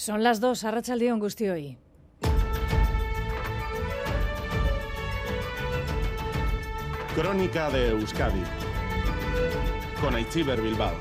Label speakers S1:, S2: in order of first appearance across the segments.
S1: Son las dos, Arracha el día, hoy.
S2: Crónica de Euskadi con Aichiber Bilbao.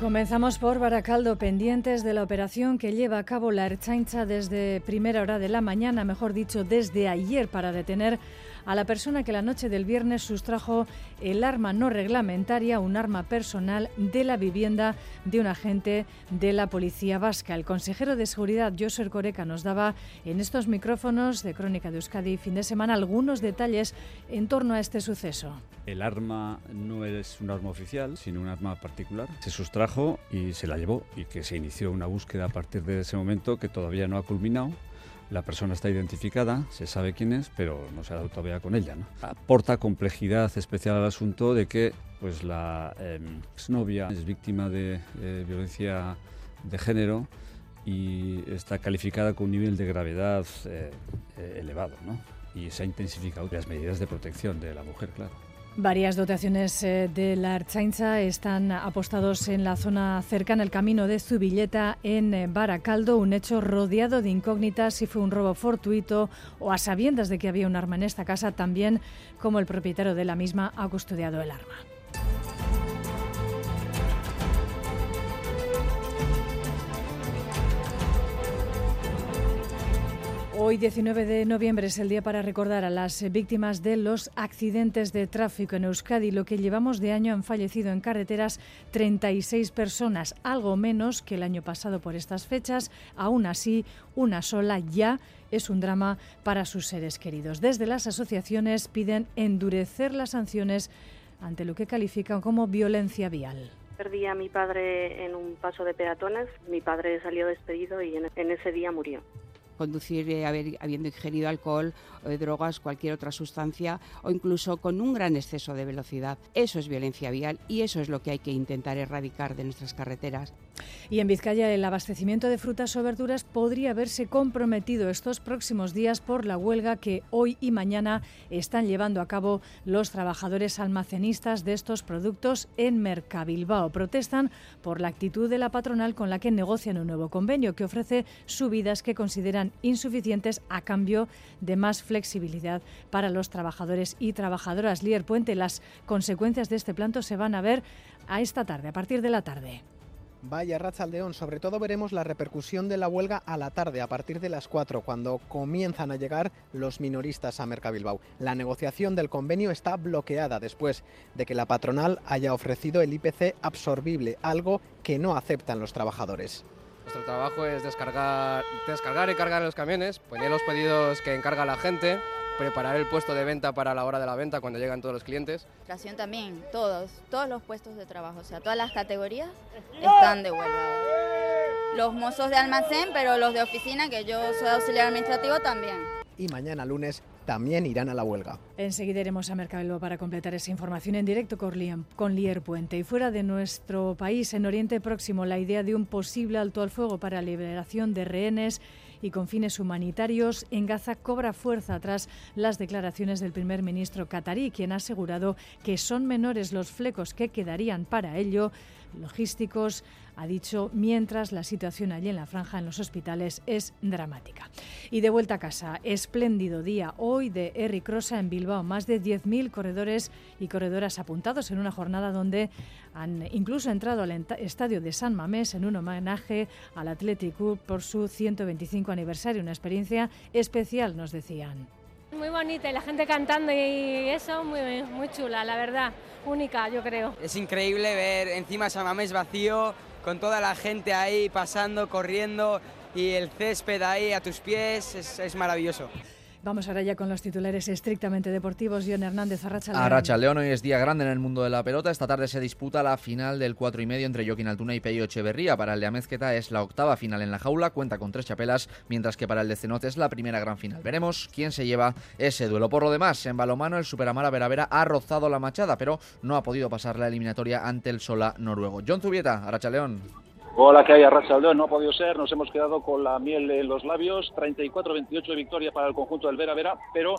S1: Comenzamos por Baracaldo, pendientes de la operación que lleva a cabo la Erchaincha desde primera hora de la mañana, mejor dicho, desde ayer, para detener a la persona que la noche del viernes sustrajo el arma no reglamentaria, un arma personal de la vivienda de un agente de la Policía Vasca. El consejero de Seguridad, Joser Coreca, nos daba en estos micrófonos de Crónica de Euskadi fin de semana algunos detalles en torno a este suceso.
S3: El arma no es un arma oficial, sino un arma particular. Se sustrajo y se la llevó y que se inició una búsqueda a partir de ese momento que todavía no ha culminado la persona está identificada, se sabe quién es, pero no se ha dado todavía con ella. Aporta complejidad especial al asunto de que pues, la em, exnovia es víctima de eh, violencia de género y está calificada con un nivel de gravedad eh, eh, elevado. ¿no? Y se ha intensificado las medidas de protección de la mujer, claro.
S1: Varias dotaciones eh, de la Archainza están apostados en la zona cercana al camino de Zubilleta en eh, Baracaldo, un hecho rodeado de incógnitas si fue un robo fortuito o a sabiendas de que había un arma en esta casa, también como el propietario de la misma ha custodiado el arma. Hoy, 19 de noviembre, es el día para recordar a las víctimas de los accidentes de tráfico en Euskadi. Lo que llevamos de año han fallecido en carreteras 36 personas, algo menos que el año pasado por estas fechas. Aún así, una sola ya es un drama para sus seres queridos. Desde las asociaciones piden endurecer las sanciones ante lo que califican como violencia vial.
S4: Perdí a mi padre en un paso de peatones. Mi padre salió despedido y en ese día murió
S5: conducir eh, habiendo ingerido alcohol, o drogas, cualquier otra sustancia o incluso con un gran exceso de velocidad. Eso es violencia vial y eso es lo que hay que intentar erradicar de nuestras carreteras.
S1: Y en Vizcaya el abastecimiento de frutas o verduras podría verse comprometido estos próximos días por la huelga que hoy y mañana están llevando a cabo los trabajadores almacenistas de estos productos en Mercabilbao. Protestan por la actitud de la patronal con la que negocian un nuevo convenio que ofrece subidas que consideran insuficientes a cambio de más flexibilidad para los trabajadores y trabajadoras. Lier Puente, las consecuencias de este planto se van a ver a esta tarde, a partir de la tarde.
S6: Vaya Rachaldeón, sobre todo veremos la repercusión de la huelga a la tarde, a partir de las 4, cuando comienzan a llegar los minoristas a Mercabilbao. La negociación del convenio está bloqueada después de que la patronal haya ofrecido el IPC absorbible, algo que no aceptan los trabajadores.
S7: Nuestro trabajo es descargar, descargar y cargar los camiones, poner los pedidos que encarga la gente, preparar el puesto de venta para la hora de la venta cuando llegan todos los clientes.
S8: También, todos, todos los puestos de trabajo, o sea, todas las categorías están de huelga. Los mozos de almacén, pero los de oficina, que yo soy auxiliar administrativo también.
S6: Y mañana lunes también irán a la huelga.
S1: Enseguida iremos a Mercabelbo para completar esa información en directo con Lier Puente. Y fuera de nuestro país, en Oriente Próximo, la idea de un posible alto al fuego para liberación de rehenes y con fines humanitarios en Gaza cobra fuerza tras las declaraciones del primer ministro catarí, quien ha asegurado que son menores los flecos que quedarían para ello logísticos, ha dicho, mientras la situación allí en la franja, en los hospitales, es dramática. Y de vuelta a casa, espléndido día hoy de Eric Rosa en Bilbao. Más de 10.000 corredores y corredoras apuntados en una jornada donde han incluso entrado al estadio de San Mamés en un homenaje al Atlético por su 125 aniversario. Una experiencia especial, nos decían.
S9: Muy bonita y la gente cantando y eso muy, muy chula, la verdad, única yo creo.
S10: Es increíble ver encima San Mamés vacío, con toda la gente ahí pasando, corriendo y el césped ahí a tus pies, es, es maravilloso.
S1: Vamos ahora ya con los titulares estrictamente deportivos. John Hernández, Arracha León.
S11: Arracha León, hoy es día grande en el mundo de la pelota. Esta tarde se disputa la final del 4 y medio entre Joaquín Altuna y Peyo Echeverría. Para el de Amezqueta es la octava final en la jaula, cuenta con tres chapelas, mientras que para el de Cenote es la primera gran final. Veremos quién se lleva ese duelo. Por lo demás, en balomano el Superamara Veravera ha rozado la machada, pero no ha podido pasar la eliminatoria ante el Sola noruego. John Zubieta, Arracha León.
S12: Hola, que hay a Rachaldeón, no ha podido ser, nos hemos quedado con la miel en los labios, 34-28 de victoria para el conjunto del Vera Vera, pero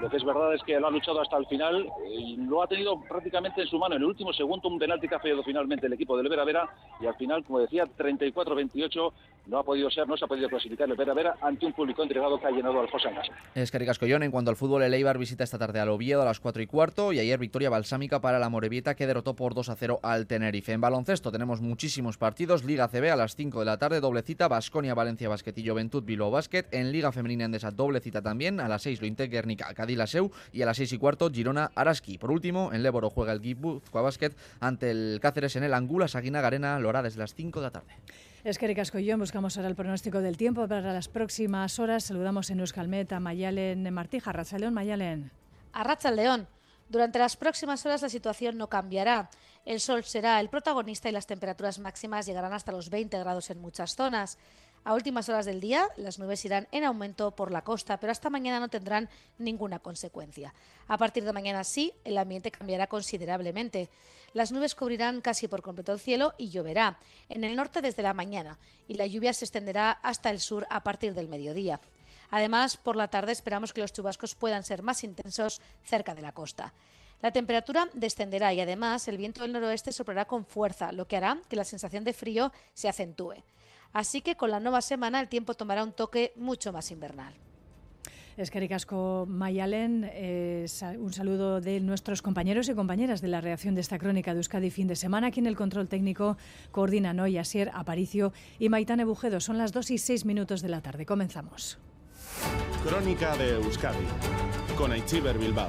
S12: lo que es verdad es que lo ha luchado hasta el final y lo ha tenido prácticamente en su mano en el último segundo, un penalti que ha fallado finalmente el equipo del Vera Vera y al final, como decía, 34-28 no ha podido ser, no se ha podido clasificar el Vera Vera ante un público entregado que ha llenado al Casa.
S11: Es que Collón, en cuanto al fútbol, el Eibar visita esta tarde al Oviedo a las 4 y cuarto y ayer victoria balsámica para la Morevieta que derrotó por 2 a 0 al Tenerife. En baloncesto tenemos muchísimos partidos, Liga CB a las 5 de la tarde, doble cita, Basconia, Valencia Basket y Juventud Bilbao Basket. En Liga Femenina Endesa, doble cita también, a las 6 Lointec Guernica, Cadila Seu y a las 6 y cuarto Girona Araski. Por último, en Léboro juega el Guipúzcoa Basket ante el Cáceres en el Angula Saguina Garena, lo hará desde las 5 de la tarde.
S1: Es que Ricascollón, buscamos ahora el pronóstico del tiempo para las próximas horas. Saludamos en Euskalmet a Mayalen Martija. León, Mayalen.
S13: A León. Durante las próximas horas la situación no cambiará. El sol será el protagonista y las temperaturas máximas llegarán hasta los 20 grados en muchas zonas. A últimas horas del día, las nubes irán en aumento por la costa, pero hasta mañana no tendrán ninguna consecuencia. A partir de mañana sí, el ambiente cambiará considerablemente. Las nubes cubrirán casi por completo el cielo y lloverá en el norte desde la mañana y la lluvia se extenderá hasta el sur a partir del mediodía. Además, por la tarde esperamos que los chubascos puedan ser más intensos cerca de la costa. La temperatura descenderá y además el viento del noroeste soplará con fuerza, lo que hará que la sensación de frío se acentúe. Así que con la nueva semana el tiempo tomará un toque mucho más invernal.
S1: Es que Mayalen, un saludo de nuestros compañeros y compañeras de la reacción de esta crónica de Euskadi fin de semana. Aquí en el control técnico coordinan hoy Asier Aparicio y Maitane Bujedo. Son las 2 y 6 minutos de la tarde. Comenzamos.
S2: Crónica de Euskadi con Aichiber Bilbao.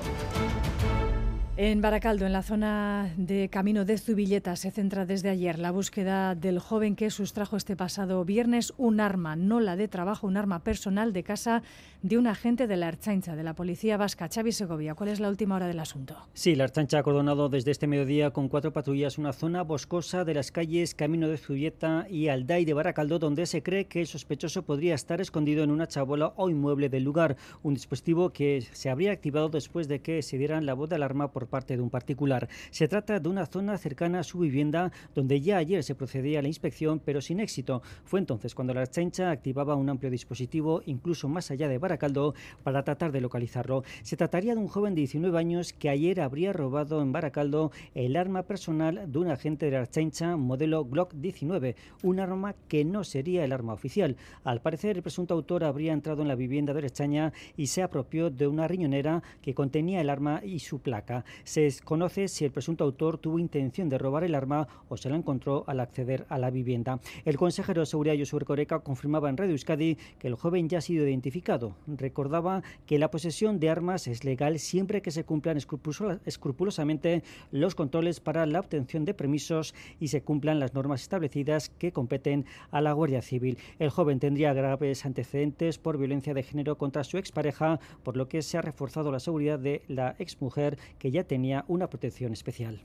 S1: En Baracaldo, en la zona de Camino de Zubilleta, se centra desde ayer la búsqueda del joven que sustrajo este pasado viernes un arma, no la de trabajo, un arma personal de casa de un agente de la Archancha, de la Policía Vasca. Xavi Segovia, ¿cuál es la última hora del asunto?
S14: Sí, la Archancha ha acordonado desde este mediodía con cuatro patrullas una zona boscosa de las calles Camino de Zubilleta y Alday de Baracaldo, donde se cree que el sospechoso podría estar escondido en una chabola o inmueble del lugar, un dispositivo que se habría activado después de que se dieran la voz de alarma por parte de un particular. Se trata de una zona cercana a su vivienda donde ya ayer se procedía a la inspección, pero sin éxito. Fue entonces cuando la Archancha activaba un amplio dispositivo, incluso más allá de Baracaldo, para tratar de localizarlo. Se trataría de un joven de 19 años que ayer habría robado en Baracaldo el arma personal de un agente de la Archancha modelo Glock 19, un arma que no sería el arma oficial. Al parecer, el presunto autor habría entrado en la vivienda de la Archancha y se apropió de una riñonera que contenía el arma y su placa. Se desconoce si el presunto autor tuvo intención de robar el arma o se la encontró al acceder a la vivienda. El consejero de Seguridad Josué Coreca confirmaba en Radio Euskadi que el joven ya ha sido identificado. Recordaba que la posesión de armas es legal siempre que se cumplan escrupulosamente los controles para la obtención de permisos y se cumplan las normas establecidas que competen a la Guardia Civil. El joven tendría graves antecedentes por violencia de género contra su expareja, por lo que se ha reforzado la seguridad de la exmujer que ya tenía una protección especial.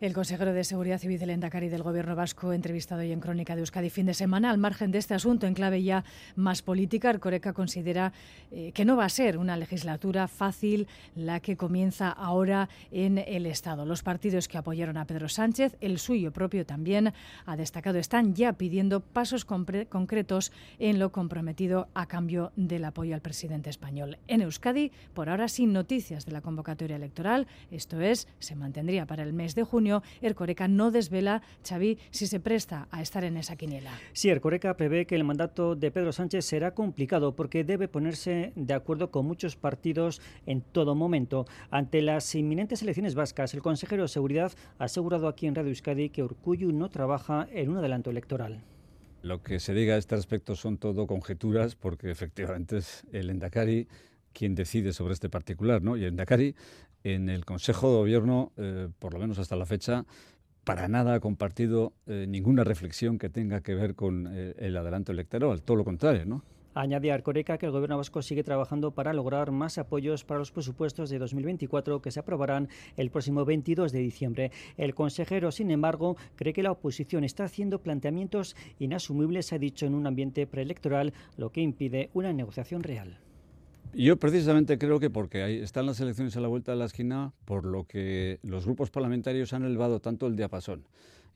S1: El consejero de Seguridad Civil del Endacari del Gobierno Vasco, entrevistado hoy en Crónica de Euskadi fin de semana, al margen de este asunto, en clave ya más política, Coreca considera eh, que no va a ser una legislatura fácil la que comienza ahora en el Estado. Los partidos que apoyaron a Pedro Sánchez, el suyo propio también, ha destacado, están ya pidiendo pasos concretos en lo comprometido a cambio del apoyo al presidente español. En Euskadi, por ahora sin noticias de la convocatoria electoral, esto es, se mantendría para el mes de junio, Ercoreca no desvela, Xavi, si se presta a estar en esa quiniela.
S14: Sí, Ercoreca prevé que el mandato de Pedro Sánchez será complicado porque debe ponerse de acuerdo con muchos partidos en todo momento. Ante las inminentes elecciones vascas, el consejero de Seguridad ha asegurado aquí en Radio Euskadi que Urcuyu no trabaja en un adelanto electoral.
S3: Lo que se diga a este respecto son todo conjeturas porque efectivamente es el Endacari quien decide sobre este particular, ¿no? Y el Endacari en el Consejo de Gobierno, eh, por lo menos hasta la fecha, para nada ha compartido eh, ninguna reflexión que tenga que ver con eh, el adelanto electoral, todo lo contrario, ¿no?
S14: Añade Arcoreca que el Gobierno vasco sigue trabajando para lograr más apoyos para los presupuestos de 2024 que se aprobarán el próximo 22 de diciembre. El consejero, sin embargo, cree que la oposición está haciendo planteamientos inasumibles, ha dicho, en un ambiente preelectoral, lo que impide una negociación real.
S3: Yo precisamente creo que porque están las elecciones a la vuelta de la esquina, por lo que los grupos parlamentarios han elevado tanto el diapasón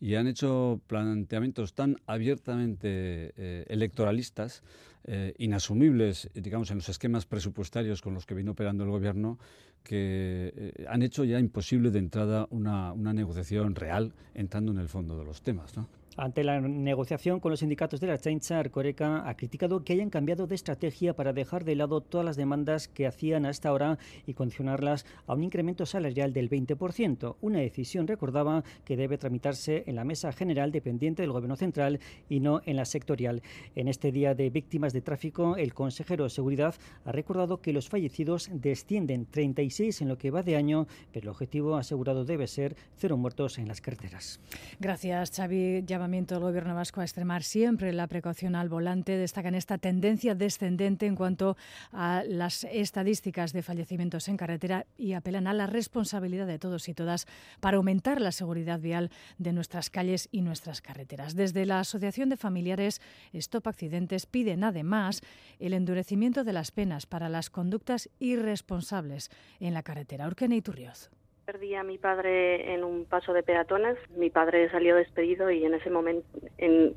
S3: y han hecho planteamientos tan abiertamente eh, electoralistas, eh, inasumibles, digamos, en los esquemas presupuestarios con los que vino operando el gobierno, que eh, han hecho ya imposible de entrada una, una negociación real entrando en el fondo de los temas. ¿no?
S14: Ante la negociación con los sindicatos de la Chancha, Arcoreca ha criticado que hayan cambiado de estrategia para dejar de lado todas las demandas que hacían hasta ahora y condicionarlas a un incremento salarial del 20%, una decisión, recordaba, que debe tramitarse en la Mesa General dependiente del Gobierno Central y no en la sectorial. En este Día de Víctimas de Tráfico, el consejero de Seguridad ha recordado que los fallecidos descienden 36 en lo que va de año, pero el objetivo asegurado debe ser cero muertos en las carreteras.
S1: Gracias, Xavi llamamiento del Gobierno vasco a extremar siempre la precaución al volante. Destacan esta tendencia descendente en cuanto a las estadísticas de fallecimientos en carretera y apelan a la responsabilidad de todos y todas para aumentar la seguridad vial de nuestras calles y nuestras carreteras. Desde la Asociación de Familiares Stop Accidentes piden además el endurecimiento de las penas para las conductas irresponsables en la carretera. Urquena y Turrioz.
S4: Perdí a mi padre en un paso de peatones. Mi padre salió despedido y en ese momento, en,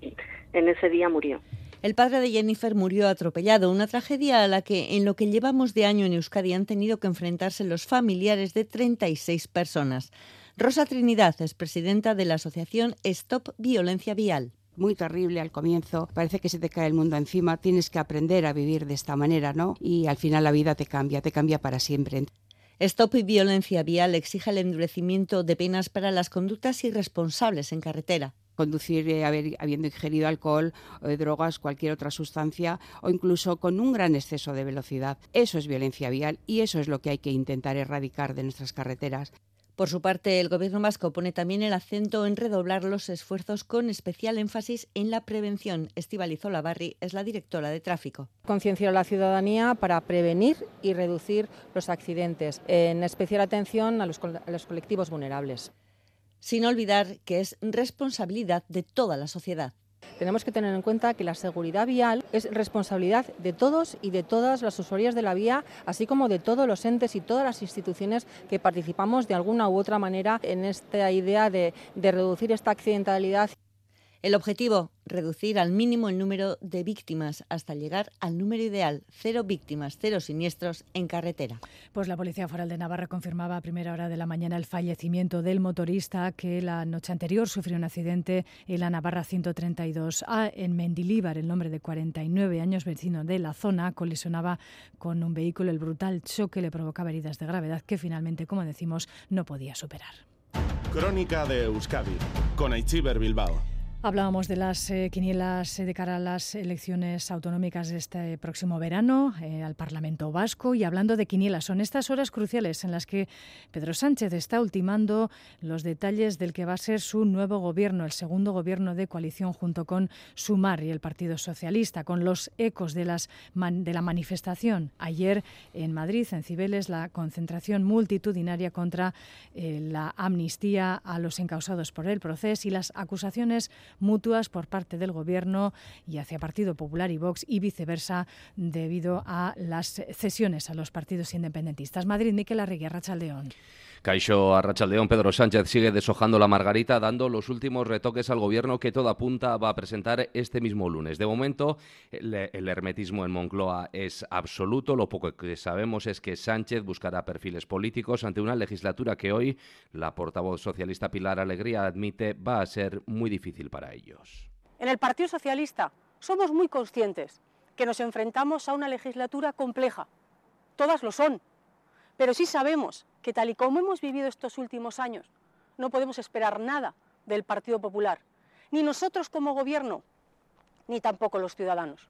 S4: en ese día murió.
S15: El padre de Jennifer murió atropellado, una tragedia a la que en lo que llevamos de año en Euskadi han tenido que enfrentarse los familiares de 36 personas. Rosa Trinidad es presidenta de la asociación Stop Violencia Vial
S5: muy terrible al comienzo, parece que se te cae el mundo encima, tienes que aprender a vivir de esta manera, ¿no? Y al final la vida te cambia, te cambia para siempre.
S15: Stop y Violencia Vial exige el endurecimiento de penas para las conductas irresponsables en carretera
S5: conducir eh, habiendo ingerido alcohol, eh, drogas, cualquier otra sustancia o incluso con un gran exceso de velocidad. Eso es violencia vial y eso es lo que hay que intentar erradicar de nuestras carreteras.
S15: Por su parte, el Gobierno vasco pone también el acento en redoblar los esfuerzos con especial énfasis en la prevención. Estivaliz Olavarri es la directora de tráfico.
S16: Concienciar a la ciudadanía para prevenir y reducir los accidentes, en especial atención a los, a los colectivos vulnerables.
S15: Sin olvidar que es responsabilidad de toda la sociedad.
S16: Tenemos que tener en cuenta que la seguridad vial es responsabilidad de todos y de todas las usuarias de la vía, así como de todos los entes y todas las instituciones que participamos de alguna u otra manera en esta idea de, reducir esta accidentalidad.
S15: El objetivo, reducir al mínimo el número de víctimas hasta llegar al número ideal, cero víctimas, cero siniestros en carretera.
S1: Pues la Policía Foral de Navarra confirmaba a primera hora de la mañana el fallecimiento del motorista que la noche anterior sufrió un accidente en la Navarra 132A en Mendilíbar. El nombre de 49 años, vecino de la zona, colisionaba con un vehículo. El brutal choque le provocaba heridas de gravedad que finalmente, como decimos, no podía superar.
S2: Crónica de Euskadi con Aichiber Bilbao.
S1: Hablábamos de las eh, quinielas eh, de cara a las elecciones autonómicas de este próximo verano eh, al Parlamento Vasco. Y hablando de quinielas, son estas horas cruciales en las que Pedro Sánchez está ultimando los detalles del que va a ser su nuevo gobierno, el segundo gobierno de coalición junto con Sumar y el Partido Socialista, con los ecos de, las de la manifestación. Ayer en Madrid, en Cibeles, la concentración multitudinaria contra la amnistía a los encausados por el proceso y las acusaciones mutuas por parte del Gobierno y hacia Partido Popular y Vox y viceversa debido a las cesiones a los partidos independentistas. Madrid, Miquel Arregui, León.
S17: Caixo Arrachaldeón, Pedro Sánchez sigue deshojando la margarita, dando los últimos retoques al gobierno que toda apunta va a presentar este mismo lunes. De momento, el, hermetismo en Moncloa es absoluto. Lo poco que sabemos es que Sánchez buscará perfiles políticos ante una legislatura que hoy la portavoz socialista Pilar Alegría admite va a ser muy difícil para ellos.
S18: En el Partido Socialista somos muy conscientes que nos enfrentamos a una legislatura compleja. Todas lo son pero sí sabemos que tal y como hemos vivido estos últimos años, no podemos esperar nada del Partido Popular, ni nosotros como gobierno, ni tampoco los ciudadanos.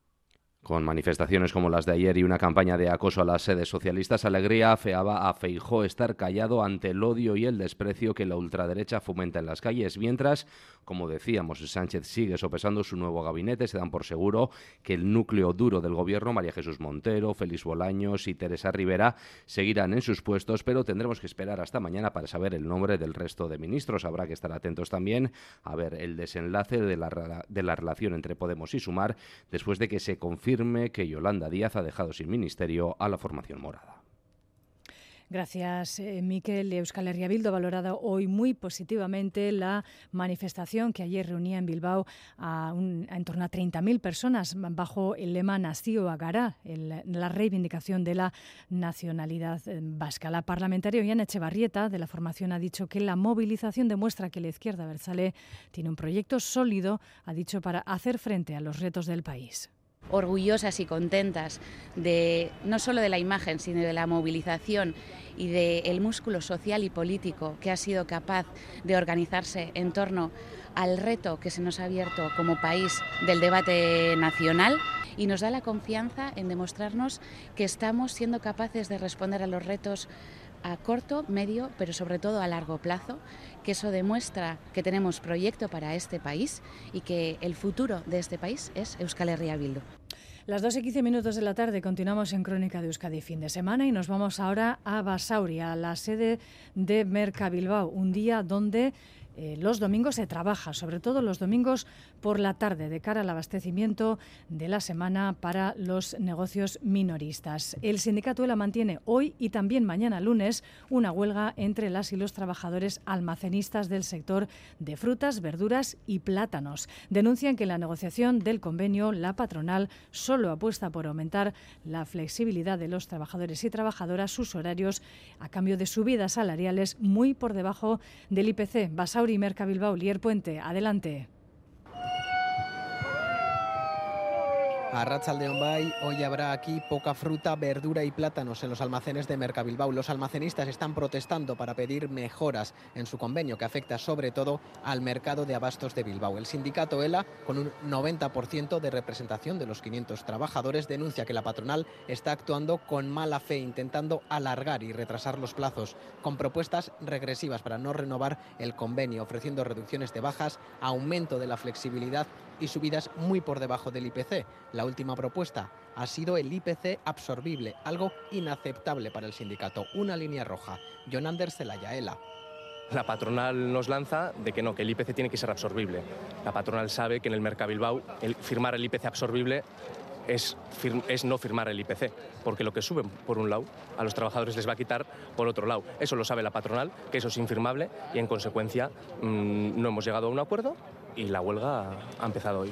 S17: Con manifestaciones como las de ayer y una campaña de acoso a las sedes socialistas, Alegría afeaba a Feijó estar callado ante el odio y el desprecio que la ultraderecha fomenta en las calles, mientras, como decíamos, Sánchez sigue sopesando su nuevo gabinete. Se dan por seguro que el núcleo duro del gobierno, María Jesús Montero, Félix Bolaños y Teresa Rivera, seguirán en sus puestos, pero tendremos que esperar hasta mañana para saber el nombre del resto de ministros. Habrá que estar atentos también a ver el desenlace de la, de la relación entre Podemos y Sumar después de que se confirme que Yolanda Díaz ha dejado sin ministerio a la formación morada.
S1: Gracias, eh, Miquel. Euskal Herria Bildo ha valorado hoy muy positivamente la manifestación que ayer reunía en Bilbao a, en torno a 30.000 personas bajo el lema Nació Agará, la reivindicación de la nacionalidad eh, vasca. La parlamentaria Ollana Echevarrieta de la formación ha dicho que la movilización demuestra que la izquierda Berzale tiene un proyecto sólido, ha dicho, para hacer frente a los retos del país
S19: orgullosas y contentas de no solo de la imagen, sino de la movilización y del músculo social y político que ha sido capaz de organizarse en torno al reto que se nos ha abierto como país del debate nacional y nos da la confianza en demostrarnos que estamos siendo capaces de responder a los retos a corto, medio, pero sobre todo a largo plazo, que eso demuestra que tenemos proyecto para este país y que el futuro de este país es Euskal Herria Bildu.
S1: Las 2 y 15 minutos de la tarde continuamos en Crónica de Euskadi fin de semana y nos vamos ahora a Basauri, a la sede de Merca Bilbao, un día donde eh, los domingos se trabaja, sobre todo los domingos por la tarde, de cara al abastecimiento de la semana para los negocios minoristas. El sindicato ELA mantiene hoy y también mañana lunes una huelga entre las y los trabajadores almacenistas del sector de frutas, verduras y plátanos. Denuncian que en la negociación del convenio la patronal solo apuesta por aumentar la flexibilidad de los trabajadores y trabajadoras, sus horarios, a cambio de subidas salariales muy por debajo del IPC. Basauri Merca Bilbao, Lier Puente, adelante.
S6: A Ratzaldeon Bay, hoy habrá aquí poca fruta, verdura y plátanos en los almacenes de Mercabilbao. Los almacenistas están protestando para pedir mejoras en su convenio que afecta sobre todo al mercado de abastos de Bilbao. El sindicato ELA, con un 90% de representación de los 500 trabajadores, denuncia que la patronal está actuando con mala fe, intentando alargar y retrasar los plazos, con propuestas regresivas para no renovar el convenio, ofreciendo reducciones de bajas, aumento de la flexibilidad y subidas muy por debajo del IPC. La última propuesta ha sido el IPC absorbible, algo inaceptable para el sindicato. Una línea roja. John Anders Ela.
S20: La patronal nos lanza de que no, que el IPC tiene que ser absorbible. La patronal sabe que en el Mercado Bilbao el firmar el IPC absorbible es, es, no firmar el IPC, porque lo que suben por un lado a los trabajadores les va a quitar por otro lado. Eso lo sabe la patronal, que eso es infirmable y en consecuencia mm, no hemos llegado a un acuerdo y la huelga ha empezado hoy.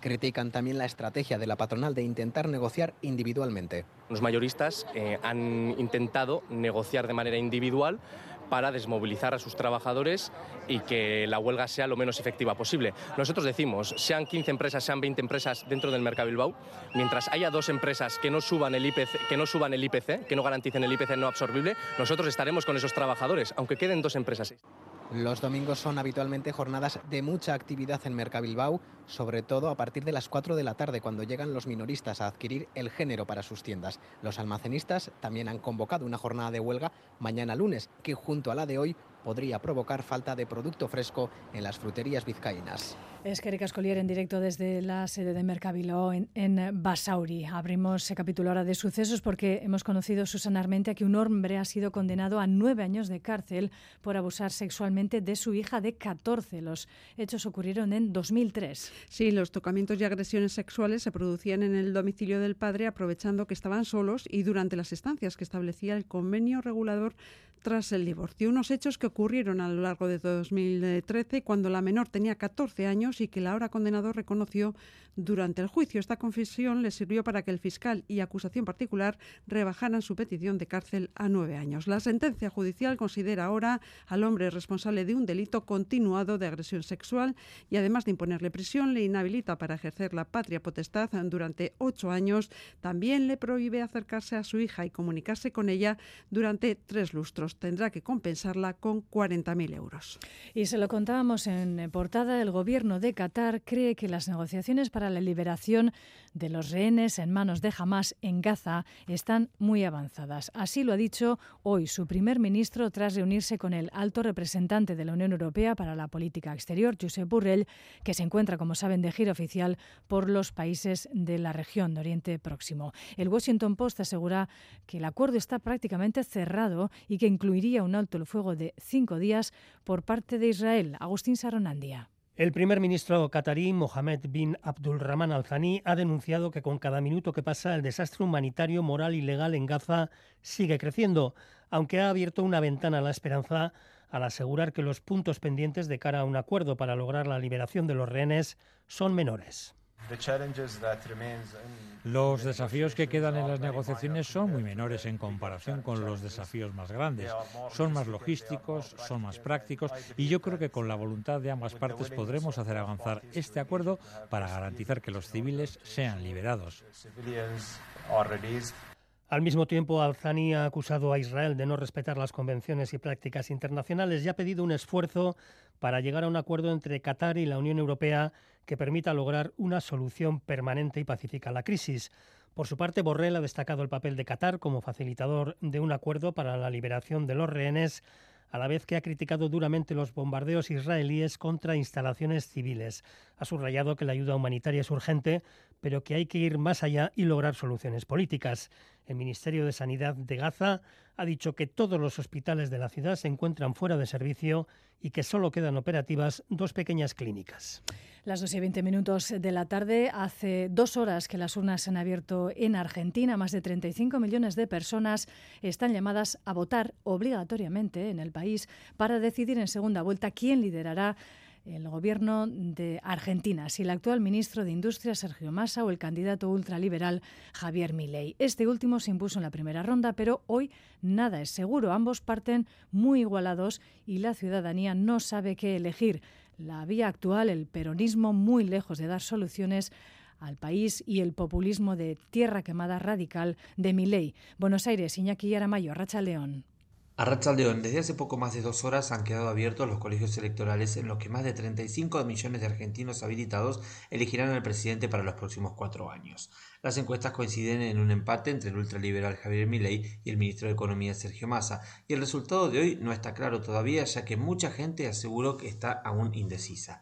S6: Critican también la estrategia de la patronal de intentar negociar individualmente.
S20: Los mayoristas eh, han intentado negociar de manera individual para desmovilizar a sus trabajadores y que la huelga sea lo menos efectiva posible. Nosotros decimos, sean 15 empresas, sean 20 empresas dentro del mercado Bilbao, mientras haya dos empresas que no suban el IPC, que no suban el IPC, que no garanticen el IPC no absorbible, nosotros estaremos con esos trabajadores, aunque queden dos empresas.
S6: Los domingos son habitualmente jornadas de mucha actividad en Mercabilbao, sobre todo a partir de las 4 de la tarde, cuando llegan los minoristas a adquirir el género para sus tiendas. Los almacenistas también han convocado una jornada de huelga mañana lunes, que junto a la de hoy podría provocar falta de producto fresco en las fruterías vizcaínas.
S1: Es que Collier en directo desde la sede de Mercabilo en, Basauri. Abrimos ese capítulo ahora de sucesos porque hemos conocido, Susana Armentia, que un hombre ha sido condenado a nueve años de cárcel por abusar sexualmente de su hija de 14. Los hechos ocurrieron en 2003.
S21: Sí, los tocamientos y agresiones sexuales se producían en el domicilio del padre aprovechando que estaban solos y durante las estancias que establecía el convenio regulador tras el divorcio. Unos hechos que ocurrieron a lo largo de 2013 cuando la menor tenía 14 años y que el ahora condenado reconoció durante el juicio. Esta confesión le sirvió para que el fiscal y acusación particular rebajaran su petición de cárcel a nueve años. La sentencia judicial considera ahora al hombre responsable de un delito continuado de agresión sexual y además de imponerle prisión, le inhabilita para ejercer la patria potestad durante ocho años. También le prohíbe acercarse a su hija y comunicarse con ella durante tres lustros. Tendrá que compensarla con 40.000 euros.
S1: Y se lo contábamos en portada, el gobierno de Qatar cree que las negociaciones para la liberación de los rehenes en manos de Hamas en Gaza están muy avanzadas. Así lo ha dicho hoy su primer ministro tras reunirse con el alto representante de la Unión Europea para la política exterior, Josep Burrell, que se encuentra, como saben, de giro oficial por los países de la región de Oriente Próximo. El Washington Post asegura que el acuerdo está prácticamente cerrado y que incluiría un alto el fuego de cinco días por parte de Israel. Agustín Saronandia.
S22: El primer ministro qatarí, Mohamed bin Abdulrahman Al-Thani, ha denunciado que con cada minuto que pasa el desastre humanitario, moral y legal en Gaza sigue creciendo, aunque ha abierto una ventana a la esperanza al asegurar que los puntos pendientes de cara a un acuerdo para lograr la liberación de los rehenes son menores.
S23: Los desafíos que quedan en las negociaciones son muy menores en comparación con los desafíos más grandes. Son más logísticos, son más prácticos y yo creo que con la voluntad de ambas partes podremos hacer avanzar este acuerdo para garantizar que los civiles sean liberados.
S22: Al mismo tiempo, Al-Thani ha acusado a Israel de no respetar las convenciones y prácticas internacionales y ha pedido un esfuerzo para llegar a un acuerdo entre Qatar y la Unión Europea que permita lograr una solución permanente y pacífica a la crisis. Por su parte, Borrell ha destacado el papel de Qatar como facilitador de un acuerdo para la liberación de los rehenes, a la vez que ha criticado duramente los bombardeos israelíes contra instalaciones civiles. Ha subrayado que la ayuda humanitaria es urgente, pero que hay que ir más allá y lograr soluciones políticas. El Ministerio de Sanidad de Gaza ha dicho que todos los hospitales de la ciudad se encuentran fuera de servicio y que solo quedan operativas dos pequeñas clínicas.
S1: Las 2 y 20 minutos de la tarde. Hace dos horas que las urnas se han abierto en Argentina. Más de 35 millones de personas están llamadas a votar obligatoriamente en el país para decidir en segunda vuelta quién liderará el gobierno de Argentina, si el actual ministro de Industria Sergio Massa o el candidato ultraliberal Javier Milei. Este último se impuso en la primera ronda, pero hoy nada es seguro. Ambos parten muy igualados y la ciudadanía no sabe qué elegir la vía actual, el peronismo, muy lejos de dar soluciones al país y el populismo de tierra quemada radical de Milei. Buenos Aires, Iñaki Aramayo, Racha León.
S24: A Rachaldeón, desde hace poco más de dos horas han quedado abiertos los colegios electorales en los que más de 35 millones de argentinos habilitados elegirán al presidente para los próximos cuatro años. Las encuestas coinciden en un empate entre el ultraliberal Javier Milei y el ministro de Economía Sergio Massa, y el resultado de hoy no está claro todavía, ya que mucha gente aseguró que está aún indecisa.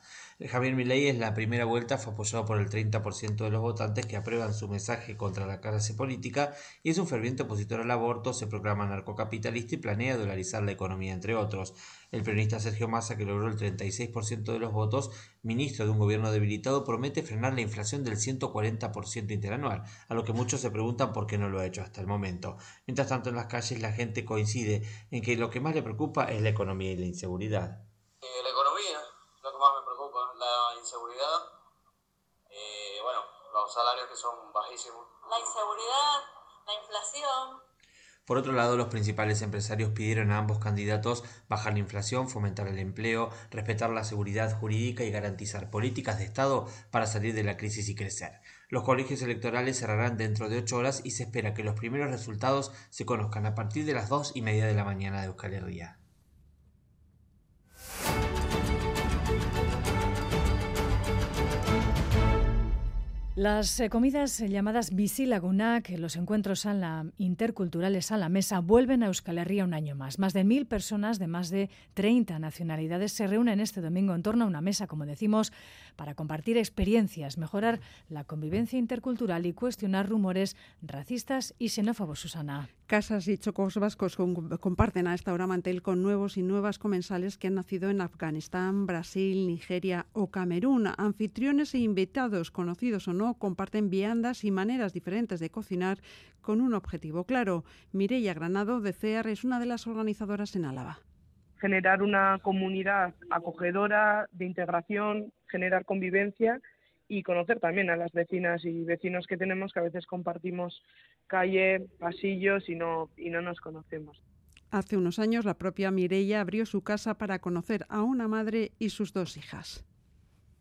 S24: Javier Milei en la primera vuelta fue apoyado por el 30% de los votantes que aprueban su mensaje contra la clase política y es un ferviente opositor al aborto, se proclama narcocapitalista y planea dolarizar la economía, entre otros. El peronista Sergio Massa, que logró el 36% de los votos, ministro de un gobierno debilitado, promete frenar la inflación del 140% interanual, a lo que muchos se preguntan por qué no lo ha hecho hasta el momento. Mientras tanto, en las calles la gente coincide en que lo que más le preocupa es la economía y la inseguridad.
S25: Eh, la economía, lo que más me preocupa, la inseguridad, eh, bueno, los salarios que son bajísimos.
S26: La inseguridad, la inflación.
S24: Por otro lado, los principales empresarios pidieron a ambos candidatos bajar la inflación, fomentar el empleo, respetar la seguridad jurídica y garantizar políticas de Estado para salir de la crisis y crecer. Los colegios electorales cerrarán dentro de ocho horas y se espera que los primeros resultados se conozcan a partir de las dos y media de la mañana de Euskal Herria.
S1: Las eh, comidas llamadas Visilagunak, los encuentros la, interculturales a la mesa, vuelven a Euskal Herria un año más. Más de mil personas de más de 30 nacionalidades se reúnen este domingo en torno a una mesa, como decimos, para compartir experiencias, mejorar la convivencia intercultural y cuestionar rumores racistas y xenófobos, Susana.
S21: Casas y chocos vascos comparten a esta hora mantel con nuevos y nuevas comensales que han nacido en Afganistán, Brasil, Nigeria o Camerún. Anfitriones e invitados, conocidos o no, comparten viandas y maneras diferentes de cocinar con un objetivo claro. Mireia Granado de CEAR es una de las organizadoras en Álava
S27: generar una comunidad acogedora, de integración, generar convivencia y conocer también a las vecinas y vecinos que tenemos que a veces compartimos calle, pasillos y no, y no nos conocemos.
S21: Hace unos años la propia Mireia abrió su casa para conocer a una madre y sus dos hijas.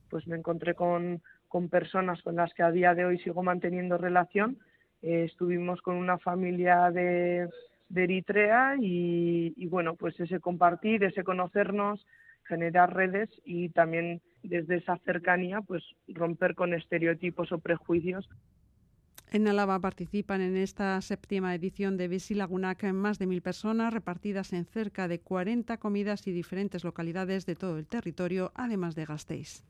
S27: Pues me encontré con, con personas con las que a día de hoy sigo manteniendo relación. Eh, estuvimos con una familia de de Eritrea y, bueno, pues ese compartir, ese conocernos, generar redes y también desde esa cercanía pues romper con estereotipos o prejuicios.
S21: En Álava participan en esta séptima edición de Visilagunac más de mil personas repartidas en cerca de 40 comidas y diferentes localidades de todo el territorio, además de Gasteiz.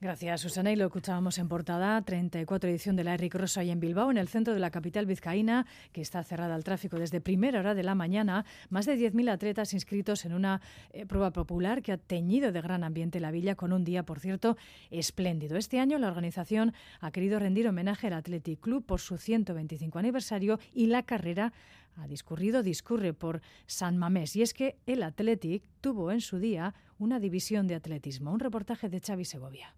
S1: Gracias, Susana. Y lo escuchábamos en portada, 34 edición de la Eric Rosa y en Bilbao, en el centro de la capital vizcaína, que está cerrada al tráfico desde primera hora de la mañana. Más de 10.000 atletas inscritos en una eh, prueba popular que ha teñido de gran ambiente la villa con un día, por cierto, espléndido. Este año la organización ha querido rendir homenaje al Athletic Club por su 125 aniversario y la carrera ha discurrido, discurre por San Mamés. Y es que el Athletic tuvo en su día una división de atletismo. Un reportaje de Xavi Segovia.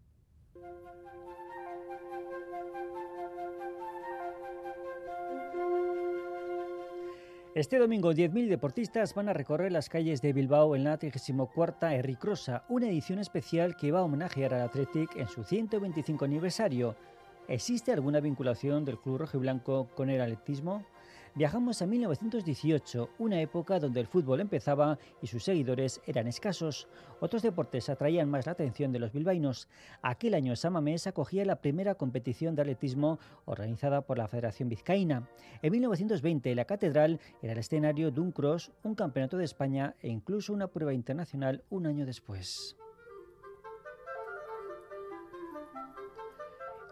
S14: Este domingo 10.000 deportistas van a recorrer las calles de Bilbao en la 34 Erricrosa, una edición especial que va a homenajear al Athletic en su 125 aniversario. ¿Existe alguna vinculación del club rojo y blanco con el atletismo? Viajamos a 1918, una época donde el fútbol empezaba y sus seguidores eran escasos. Otros deportes atraían más la atención de los bilbaínos. Aquel año Samamés acogía la primera competición de atletismo organizada por la Federación Vizcaína. En 1920 la catedral era el escenario de un cross, un campeonato de España e incluso una prueba internacional un año después.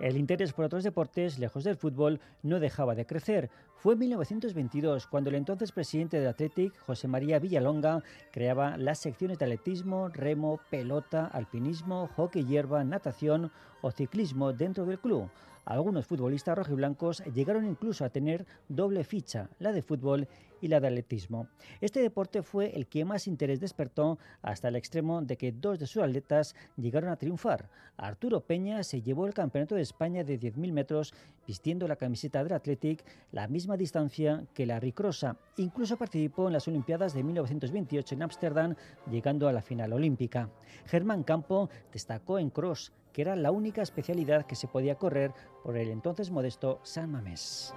S14: El interés por otros deportes, lejos del fútbol, no dejaba de crecer. Fue en 1922 cuando el entonces presidente del Athletic, José María Villalonga, creaba las secciones de atletismo, remo, pelota, alpinismo, hockey hierba, natación o ciclismo dentro del club. Algunos futbolistas rojiblancos llegaron incluso a tener doble ficha, la de fútbol y la de atletismo. Este deporte fue el que más interés despertó hasta el extremo de que dos de sus atletas llegaron a triunfar. Arturo Peña se llevó el Campeonato de España de 10.000 metros vistiendo la camiseta del Athletic, la misma distancia que la Ricrosa. Incluso participó en las Olimpiadas de 1928 en Ámsterdam, llegando a la final olímpica. Germán Campo destacó en cross, que era la única especialidad que se podía correr por el entonces modesto San Mamés.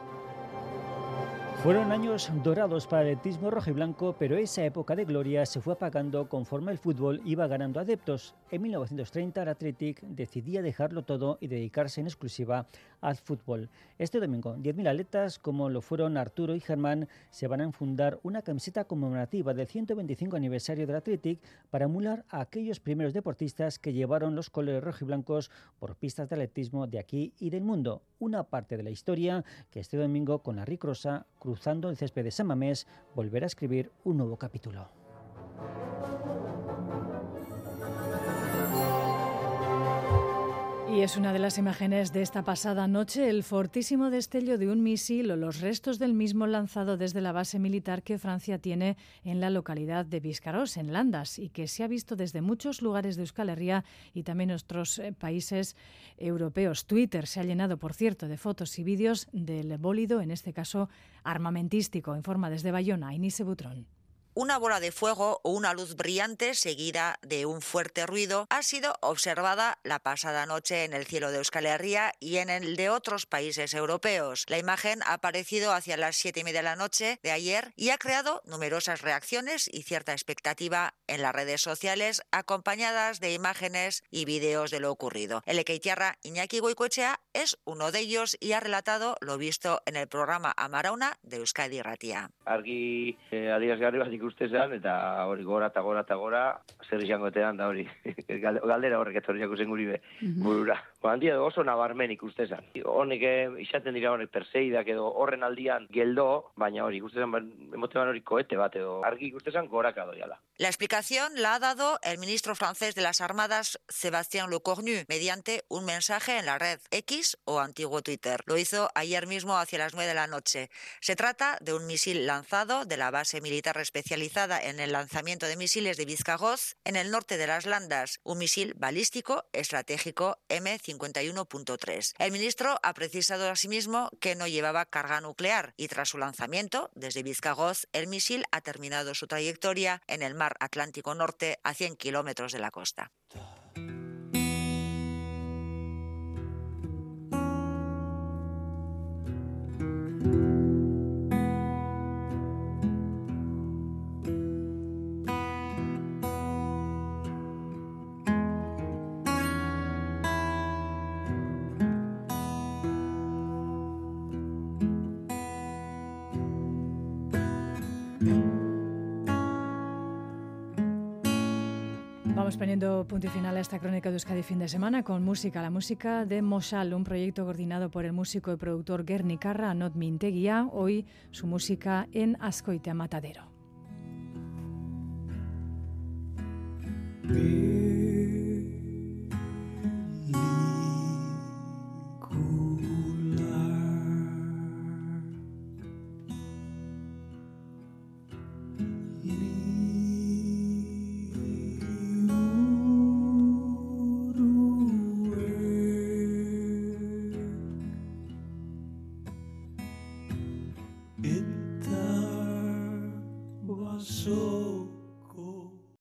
S14: Fueron años dorados para el atletismo rojo y blanco, pero esa época de gloria se fue apagando conforme el fútbol iba ganando adeptos. En 1930 el Athletic decidía dejarlo todo y dedicarse en exclusiva al fútbol. Este domingo, 10.000 atletas, como lo fueron Arturo y Germán, se van a enfundar una camiseta conmemorativa del 125 aniversario del Athletic para emular a aquellos primeros deportistas que llevaron los colores rojo y blancos por pistas de atletismo de aquí y del mundo. Una parte de la historia que este domingo con la Ricrosa cruzando el césped de San Mamés, volverá a escribir un nuevo capítulo.
S1: Y es una de las imágenes de esta pasada noche, el fortísimo destello de un misil o los restos del mismo lanzado desde la base militar que Francia tiene en la localidad de Biscarros, en Landas, y que se ha visto desde muchos lugares de Euskal Herria y también otros eh, países europeos. Twitter se ha llenado, por cierto, de fotos y vídeos del bólido, en este caso armamentístico, en forma desde Bayona, Inise Butrón.
S28: Una bola de fuego o una luz brillante seguida de un fuerte ruido ha sido observada la pasada noche en el cielo de Euskal Herria y en el de otros países europeos. La imagen ha aparecido hacia las siete y media de la noche de ayer y ha creado numerosas reacciones y cierta expectativa en las redes sociales, acompañadas de imágenes y vídeos de lo ocurrido. El Ekeitiarra Iñaki Goicoechea es uno de ellos y ha relatado lo visto en el programa Amarauna de Euskadi Ratia.
S29: Argi eh, ikuste zen, eta hori gora eta gora eta gora, zer izango etean da hori, galdera horrek etorri jako zen guri be, mhm. burura. Handia oso nabarmen ikuste zen. Honek eh, izaten dira honek perseidak edo horren aldian geldo, baina hori ikuste zen, emote hori koete bat edo, argi ikuste zen goraka doiala.
S28: La explicación la ha dado el ministro francés de las Armadas, Sébastien Lecornu, mediante un mensaje en la red X o antiguo Twitter. Lo hizo ayer mismo hacia las 9 de la noche. Se trata de un misil lanzado de la base militar especializada en el lanzamiento de misiles de Vizcagoz en el norte de las Landas, un misil balístico estratégico M51.3. El ministro ha precisado asimismo que no llevaba carga nuclear y tras su lanzamiento desde Vizcagoz, el misil ha terminado su trayectoria en el mar Atlántico Norte a 100 kilómetros de la costa.
S1: Vamos poniendo punto y final a esta crónica de Euskadi fin de semana con música, la música de Moshal, un proyecto coordinado por el músico y productor Gerni Carra, Anot Minteguía, hoy su música en Ascoitea Matadero.